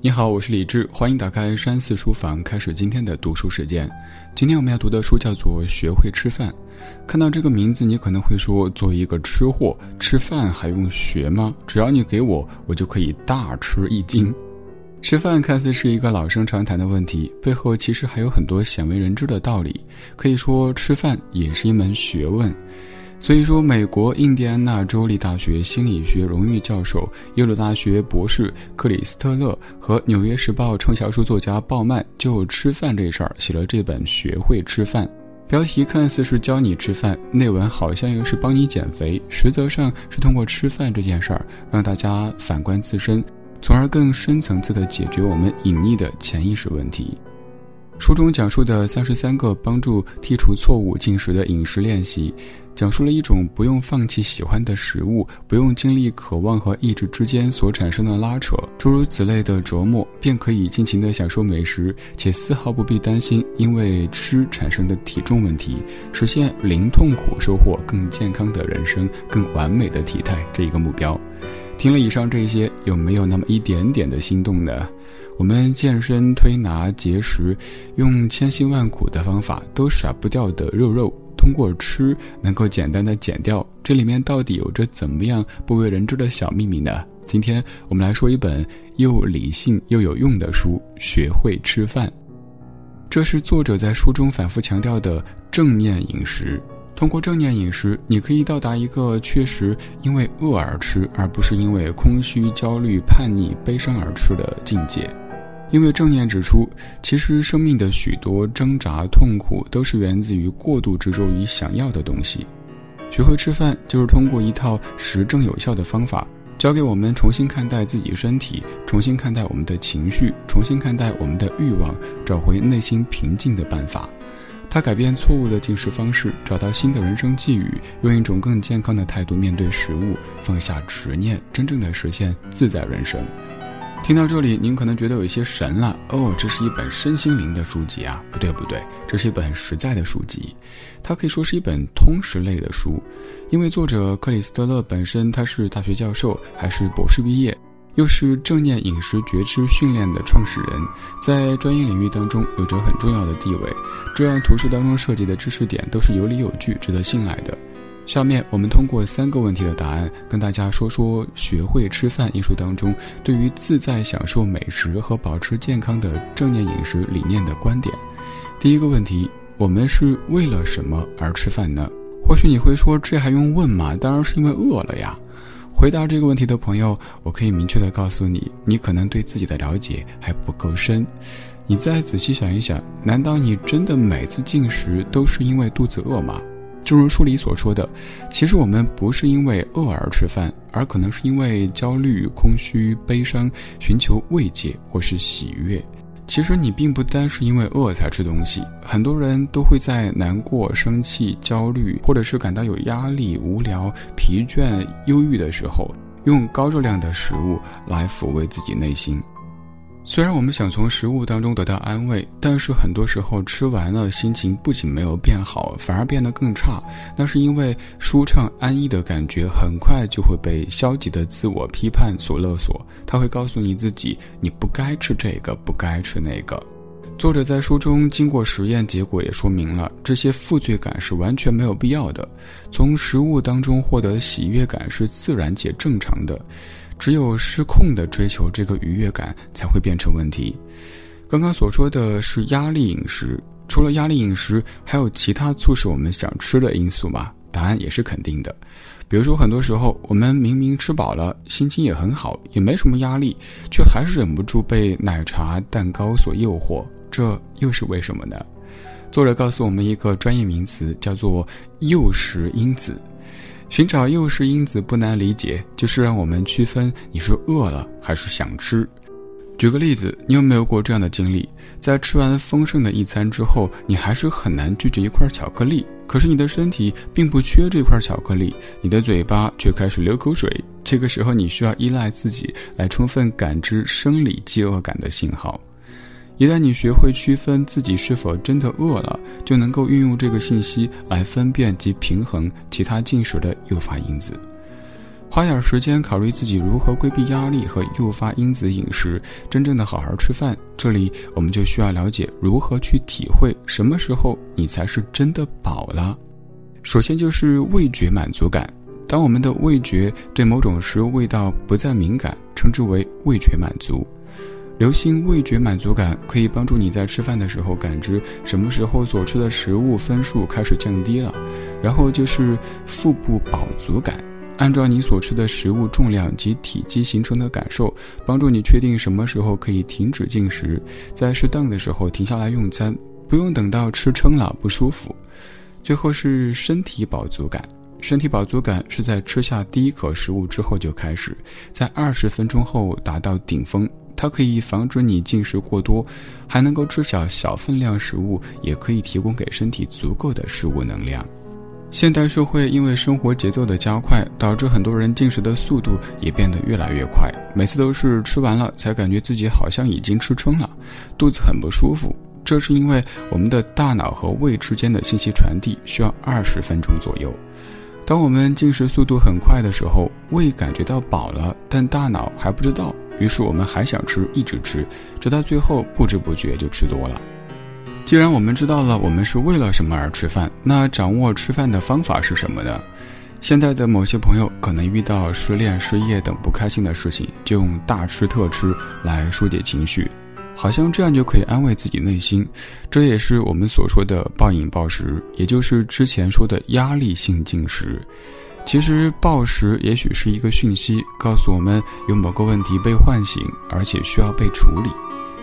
你好，我是李志，欢迎打开山寺书房，开始今天的读书时间。今天我们要读的书叫做《学会吃饭》。看到这个名字，你可能会说：作为一个吃货，吃饭还用学吗？只要你给我，我就可以大吃一惊。吃饭看似是一个老生常谈的问题，背后其实还有很多鲜为人知的道理。可以说，吃饭也是一门学问。所以说，美国印第安纳州立大学心理学荣誉教授、耶鲁大学博士克里斯特勒和《纽约时报》畅销书作家鲍曼就吃饭这事儿写了这本《学会吃饭》。标题看似是教你吃饭，内文好像又是帮你减肥，实则上是通过吃饭这件事儿，让大家反观自身，从而更深层次地解决我们隐匿的潜意识问题。书中讲述的三十三个帮助剔除错误进食的饮食练习，讲述了一种不用放弃喜欢的食物，不用经历渴望和意志之间所产生的拉扯，诸如此类的折磨，便可以尽情地享受美食，且丝毫不必担心因为吃产生的体重问题，实现零痛苦，收获更健康的人生，更完美的体态这一个目标。听了以上这些，有没有那么一点点的心动呢？我们健身、推拿、节食，用千辛万苦的方法都甩不掉的肉肉，通过吃能够简单的减掉，这里面到底有着怎么样不为人知的小秘密呢？今天我们来说一本又理性又有用的书《学会吃饭》，这是作者在书中反复强调的正念饮食。通过正念饮食，你可以到达一个确实因为饿而吃，而不是因为空虚、焦虑、叛逆、悲伤而吃的境界。因为正念指出，其实生命的许多挣扎、痛苦都是源自于过度执着于想要的东西。学会吃饭，就是通过一套实证有效的方法，教给我们重新看待自己身体，重新看待我们的情绪，重新看待我们的欲望，找回内心平静的办法。它改变错误的进食方式，找到新的人生际遇，用一种更健康的态度面对食物，放下执念，真正的实现自在人生。听到这里，您可能觉得有一些神了哦，这是一本身心灵的书籍啊？不对不对，这是一本实在的书籍，它可以说是一本通识类的书，因为作者克里斯特勒本身他是大学教授，还是博士毕业，又是正念饮食觉知训练的创始人，在专业领域当中有着很重要的地位，这样图书当中涉及的知识点都是有理有据，值得信赖的。下面我们通过三个问题的答案，跟大家说说《学会吃饭》一书当中对于自在享受美食和保持健康的正念饮食理念的观点。第一个问题，我们是为了什么而吃饭呢？或许你会说，这还用问吗？当然是因为饿了呀。回答这个问题的朋友，我可以明确的告诉你，你可能对自己的了解还不够深。你再仔细想一想，难道你真的每次进食都是因为肚子饿吗？正如书里所说的，其实我们不是因为饿而吃饭，而可能是因为焦虑、空虚、悲伤，寻求慰藉或是喜悦。其实你并不单是因为饿才吃东西，很多人都会在难过、生气、焦虑，或者是感到有压力、无聊、疲倦、忧郁的时候，用高热量的食物来抚慰自己内心。虽然我们想从食物当中得到安慰，但是很多时候吃完了，心情不仅没有变好，反而变得更差。那是因为舒畅安逸的感觉很快就会被消极的自我批判所勒索，他会告诉你自己你不该吃这个，不该吃那个。作者在书中经过实验，结果也说明了这些负罪感是完全没有必要的。从食物当中获得喜悦感是自然且正常的。只有失控的追求这个愉悦感，才会变成问题。刚刚所说的是压力饮食，除了压力饮食，还有其他促使我们想吃的因素吗？答案也是肯定的。比如说，很多时候我们明明吃饱了，心情也很好，也没什么压力，却还是忍不住被奶茶、蛋糕所诱惑，这又是为什么呢？作者告诉我们一个专业名词，叫做诱食因子。寻找诱食因子不难理解，就是让我们区分你是饿了还是想吃。举个例子，你有没有过这样的经历？在吃完丰盛的一餐之后，你还是很难拒绝一块巧克力。可是你的身体并不缺这块巧克力，你的嘴巴却开始流口水。这个时候，你需要依赖自己来充分感知生理饥饿感的信号。一旦你学会区分自己是否真的饿了，就能够运用这个信息来分辨及平衡其他进食的诱发因子。花点时间考虑自己如何规避压力和诱发因子饮食，真正的好好吃饭。这里我们就需要了解如何去体会什么时候你才是真的饱了。首先就是味觉满足感。当我们的味觉对某种食物味道不再敏感，称之为味觉满足。留心味觉满足感，可以帮助你在吃饭的时候感知什么时候所吃的食物分数开始降低了。然后就是腹部饱足感，按照你所吃的食物重量及体积形成的感受，帮助你确定什么时候可以停止进食，在适当的时候停下来用餐，不用等到吃撑了不舒服。最后是身体饱足感。身体饱足感是在吃下第一口食物之后就开始，在二十分钟后达到顶峰。它可以防止你进食过多，还能够知晓小分量食物也可以提供给身体足够的食物能量。现代社会因为生活节奏的加快，导致很多人进食的速度也变得越来越快，每次都是吃完了才感觉自己好像已经吃撑了，肚子很不舒服。这是因为我们的大脑和胃之间的信息传递需要二十分钟左右。当我们进食速度很快的时候，胃感觉到饱了，但大脑还不知道，于是我们还想吃，一直吃，直到最后不知不觉就吃多了。既然我们知道了我们是为了什么而吃饭，那掌握吃饭的方法是什么呢？现在的某些朋友可能遇到失恋、失业等不开心的事情，就用大吃特吃来疏解情绪。好像这样就可以安慰自己内心，这也是我们所说的暴饮暴食，也就是之前说的压力性进食。其实暴食也许是一个讯息，告诉我们有某个问题被唤醒，而且需要被处理。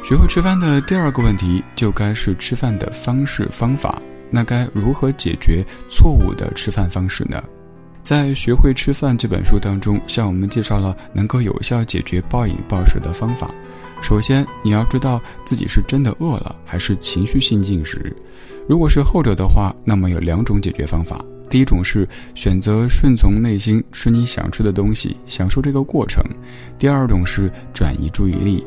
学会吃饭的第二个问题，就该是吃饭的方式方法。那该如何解决错误的吃饭方式呢？在《学会吃饭》这本书当中，向我们介绍了能够有效解决暴饮暴食的方法。首先，你要知道自己是真的饿了，还是情绪性进食。如果是后者的话，那么有两种解决方法。第一种是选择顺从内心，吃你想吃的东西，享受这个过程；第二种是转移注意力，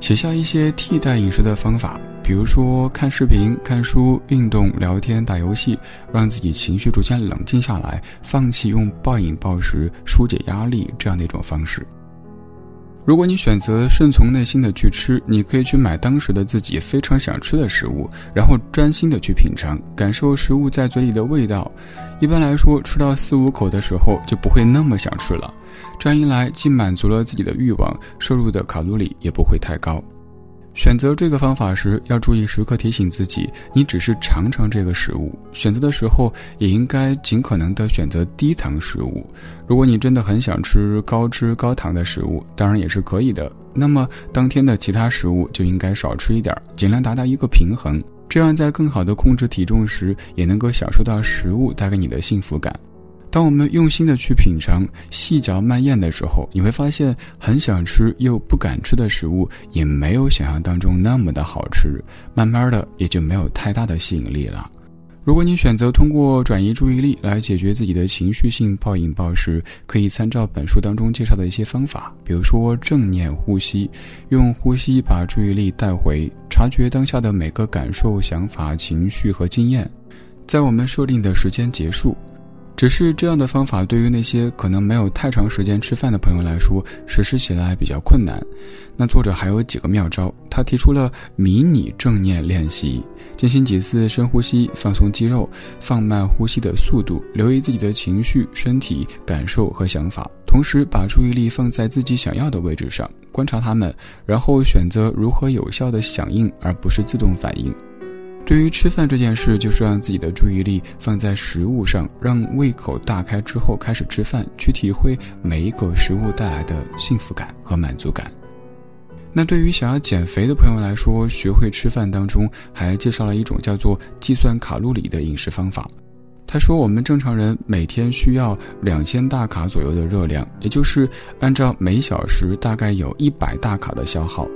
写下一些替代饮食的方法，比如说看视频、看书、运动、聊天、打游戏，让自己情绪逐渐冷静下来，放弃用暴饮暴食疏解压力这样的一种方式。如果你选择顺从内心的去吃，你可以去买当时的自己非常想吃的食物，然后专心的去品尝，感受食物在嘴里的味道。一般来说，吃到四五口的时候就不会那么想吃了。这样一来，既满足了自己的欲望，摄入的卡路里也不会太高。选择这个方法时，要注意时刻提醒自己，你只是尝尝这个食物。选择的时候，也应该尽可能的选择低糖食物。如果你真的很想吃高脂高糖的食物，当然也是可以的。那么当天的其他食物就应该少吃一点，尽量达到一个平衡。这样在更好的控制体重时，也能够享受到食物带给你的幸福感。当我们用心的去品尝、细嚼慢咽的时候，你会发现，很想吃又不敢吃的食物，也没有想象当中那么的好吃。慢慢的，也就没有太大的吸引力了。如果你选择通过转移注意力来解决自己的情绪性暴饮暴食，可以参照本书当中介绍的一些方法，比如说正念呼吸，用呼吸把注意力带回，察觉当下的每个感受、想法、情绪和经验，在我们设定的时间结束。只是这样的方法对于那些可能没有太长时间吃饭的朋友来说，实施起来比较困难。那作者还有几个妙招，他提出了迷你正念练习：进行几次深呼吸，放松肌肉，放慢呼吸的速度，留意自己的情绪、身体感受和想法，同时把注意力放在自己想要的位置上，观察他们，然后选择如何有效的响应，而不是自动反应。对于吃饭这件事，就是让自己的注意力放在食物上，让胃口大开之后开始吃饭，去体会每一口食物带来的幸福感和满足感。那对于想要减肥的朋友来说，学会吃饭当中还介绍了一种叫做计算卡路里的饮食方法。他说，我们正常人每天需要两千大卡左右的热量，也就是按照每小时大概有一百大卡的消耗。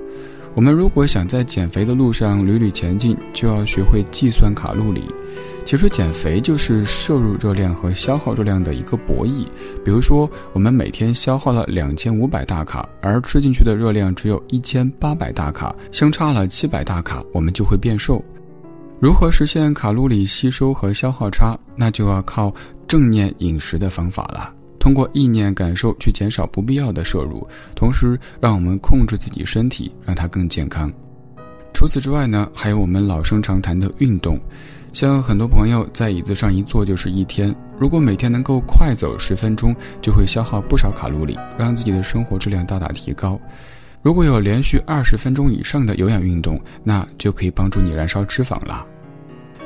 我们如果想在减肥的路上屡屡前进，就要学会计算卡路里。其实减肥就是摄入热量和消耗热量的一个博弈。比如说，我们每天消耗了两千五百大卡，而吃进去的热量只有一千八百大卡，相差了七百大卡，我们就会变瘦。如何实现卡路里吸收和消耗差？那就要靠正念饮食的方法了。通过意念感受去减少不必要的摄入，同时让我们控制自己身体，让它更健康。除此之外呢，还有我们老生常谈的运动。像很多朋友在椅子上一坐就是一天，如果每天能够快走十分钟，就会消耗不少卡路里，让自己的生活质量大大提高。如果有连续二十分钟以上的有氧运动，那就可以帮助你燃烧脂肪了。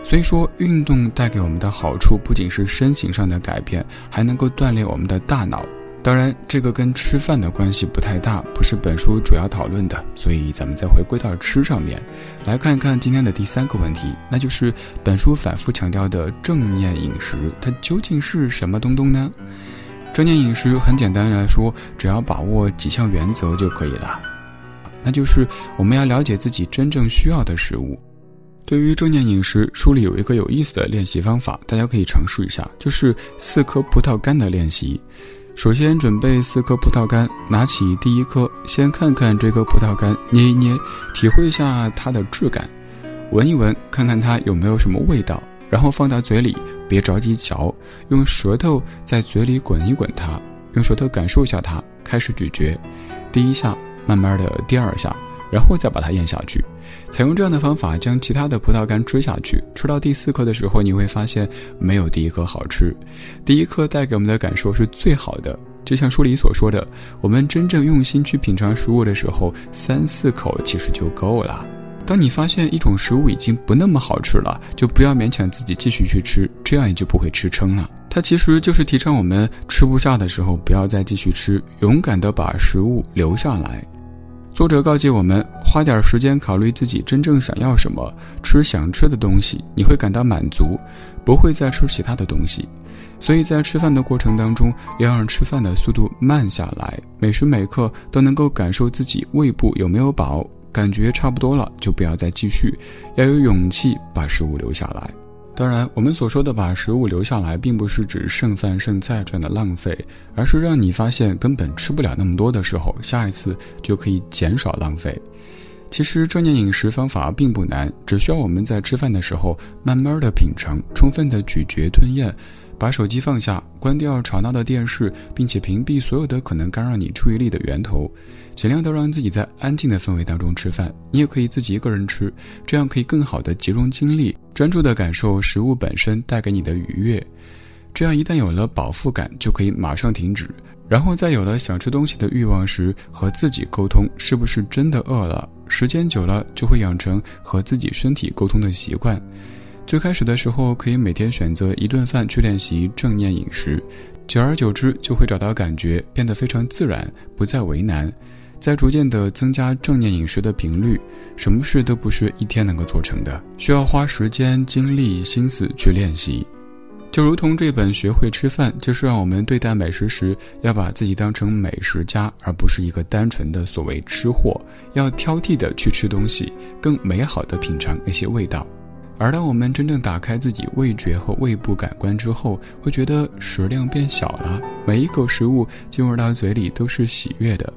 所以说，运动带给我们的好处不仅是身形上的改变，还能够锻炼我们的大脑。当然，这个跟吃饭的关系不太大，不是本书主要讨论的。所以，咱们再回归到吃上面，来看一看今天的第三个问题，那就是本书反复强调的正念饮食，它究竟是什么东东呢？正念饮食很简单来说，只要把握几项原则就可以了。那就是我们要了解自己真正需要的食物。对于正念饮食，书里有一个有意思的练习方法，大家可以尝试一下，就是四颗葡萄干的练习。首先准备四颗葡萄干，拿起第一颗，先看看这颗葡萄干，捏一捏，体会一下它的质感，闻一闻，看看它有没有什么味道，然后放到嘴里，别着急嚼，用舌头在嘴里滚一滚它，用舌头感受一下它，开始咀嚼，第一下，慢慢的第二下。然后再把它咽下去，采用这样的方法将其他的葡萄干吃下去。吃到第四颗的时候，你会发现没有第一颗好吃。第一颗带给我们的感受是最好的，就像书里所说的，我们真正用心去品尝食物的时候，三四口其实就够了。当你发现一种食物已经不那么好吃了，就不要勉强自己继续去吃，这样也就不会吃撑了。它其实就是提倡我们吃不下的时候不要再继续吃，勇敢的把食物留下来。作者告诫我们，花点时间考虑自己真正想要什么，吃想吃的东西，你会感到满足，不会再吃其他的东西。所以在吃饭的过程当中，要让吃饭的速度慢下来，每时每刻都能够感受自己胃部有没有饱，感觉差不多了就不要再继续，要有勇气把食物留下来。当然，我们所说的把食物留下来，并不是指剩饭剩菜这样的浪费，而是让你发现根本吃不了那么多的时候，下一次就可以减少浪费。其实正念饮食方法并不难，只需要我们在吃饭的时候慢慢的品尝，充分的咀嚼吞咽，把手机放下，关掉吵闹的电视，并且屏蔽所有的可能干扰你注意力的源头。尽量都让自己在安静的氛围当中吃饭，你也可以自己一个人吃，这样可以更好的集中精力，专注的感受食物本身带给你的愉悦。这样一旦有了饱腹感，就可以马上停止，然后在有了想吃东西的欲望时，和自己沟通是不是真的饿了。时间久了，就会养成和自己身体沟通的习惯。最开始的时候，可以每天选择一顿饭去练习正念饮食，久而久之就会找到感觉，变得非常自然，不再为难。在逐渐的增加正念饮食的频率，什么事都不是一天能够做成的，需要花时间、精力、心思去练习。就如同这本《学会吃饭》，就是让我们对待美食时，要把自己当成美食家，而不是一个单纯的所谓吃货，要挑剔的去吃东西，更美好的品尝那些味道。而当我们真正打开自己味觉和胃部感官之后，会觉得食量变小了，每一口食物进入到嘴里都是喜悦的。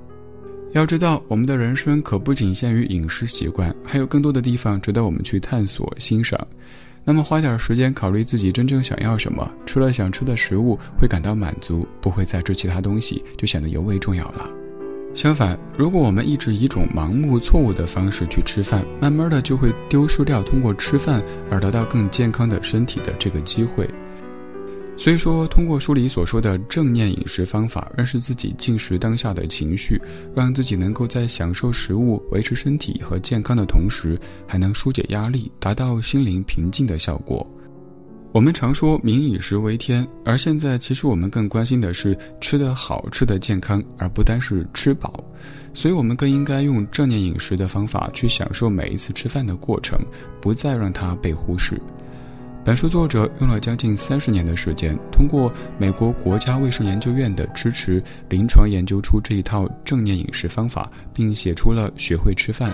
要知道，我们的人生可不仅限于饮食习惯，还有更多的地方值得我们去探索、欣赏。那么，花点时间考虑自己真正想要什么，吃了想吃的食物会感到满足，不会再吃其他东西，就显得尤为重要了。相反，如果我们一直以一种盲目、错误的方式去吃饭，慢慢的就会丢失掉通过吃饭而得到更健康的身体的这个机会。所以说，通过书里所说的正念饮食方法，认识自己进食当下的情绪，让自己能够在享受食物、维持身体和健康的同时，还能疏解压力，达到心灵平静的效果。我们常说“民以食为天”，而现在其实我们更关心的是吃得好、吃得健康，而不单是吃饱。所以，我们更应该用正念饮食的方法去享受每一次吃饭的过程，不再让它被忽视。本书作者用了将近三十年的时间，通过美国国家卫生研究院的支持，临床研究出这一套正念饮食方法，并写出了《学会吃饭》，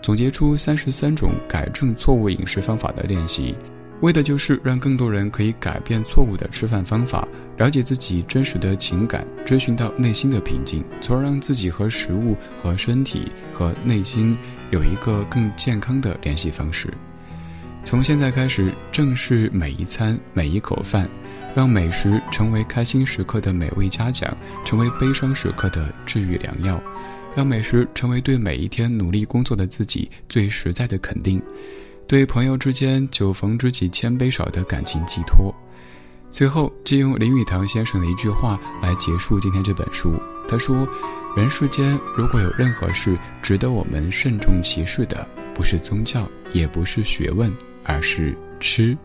总结出三十三种改正错误饮食方法的练习，为的就是让更多人可以改变错误的吃饭方法，了解自己真实的情感，追寻到内心的平静，从而让自己和食物、和身体、和内心有一个更健康的联系方式。从现在开始，正视每一餐每一口饭，让美食成为开心时刻的美味嘉奖，成为悲伤时刻的治愈良药，让美食成为对每一天努力工作的自己最实在的肯定，对朋友之间酒逢知己千杯少的感情寄托。最后，借用林语堂先生的一句话来结束今天这本书。他说：“人世间如果有任何事值得我们慎重其事的，不是宗教，也不是学问。”而是吃。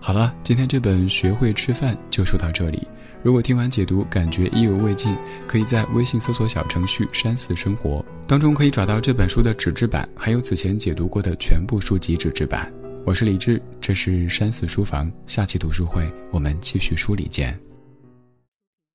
好了，今天这本《学会吃饭》就说到这里。如果听完解读感觉意犹未尽，可以在微信搜索小程序“山寺生活”当中可以找到这本书的纸质版，还有此前解读过的全部书籍纸质版。我是李志，这是山寺书房，下期读书会我们继续梳理见。